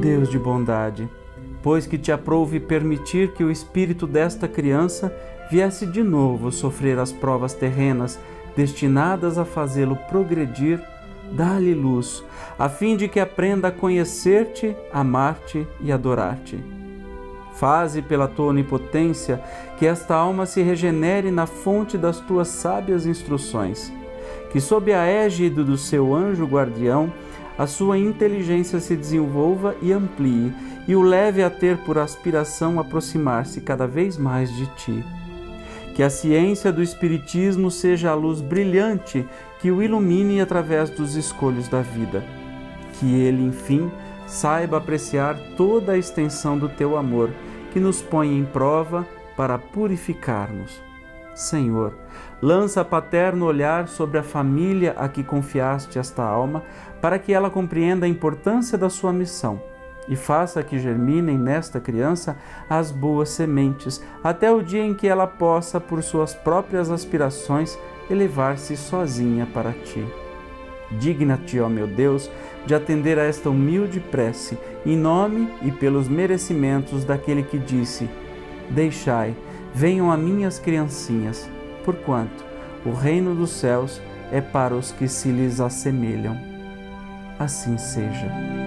Deus de bondade, pois que te aprouve permitir que o espírito desta criança viesse de novo sofrer as provas terrenas destinadas a fazê-lo progredir, dá-lhe luz, a fim de que aprenda a conhecer-te, amar-te e adorar-te. Faze pela tua onipotência que esta alma se regenere na fonte das tuas sábias instruções, que sob a égide do seu anjo guardião a sua inteligência se desenvolva e amplie e o leve a ter por aspiração aproximar-se cada vez mais de ti. Que a ciência do Espiritismo seja a luz brilhante que o ilumine através dos escolhos da vida. Que ele, enfim, saiba apreciar toda a extensão do teu amor, que nos põe em prova para purificar-nos. Senhor, lança paterno olhar sobre a família a que confiaste esta alma, para que ela compreenda a importância da sua missão e faça que germinem nesta criança as boas sementes, até o dia em que ela possa, por suas próprias aspirações, elevar-se sozinha para ti. Digna-te, ó meu Deus, de atender a esta humilde prece, em nome e pelos merecimentos daquele que disse: Deixai, venham a minhas criancinhas, porquanto o reino dos céus é para os que se lhes assemelham. Assim seja.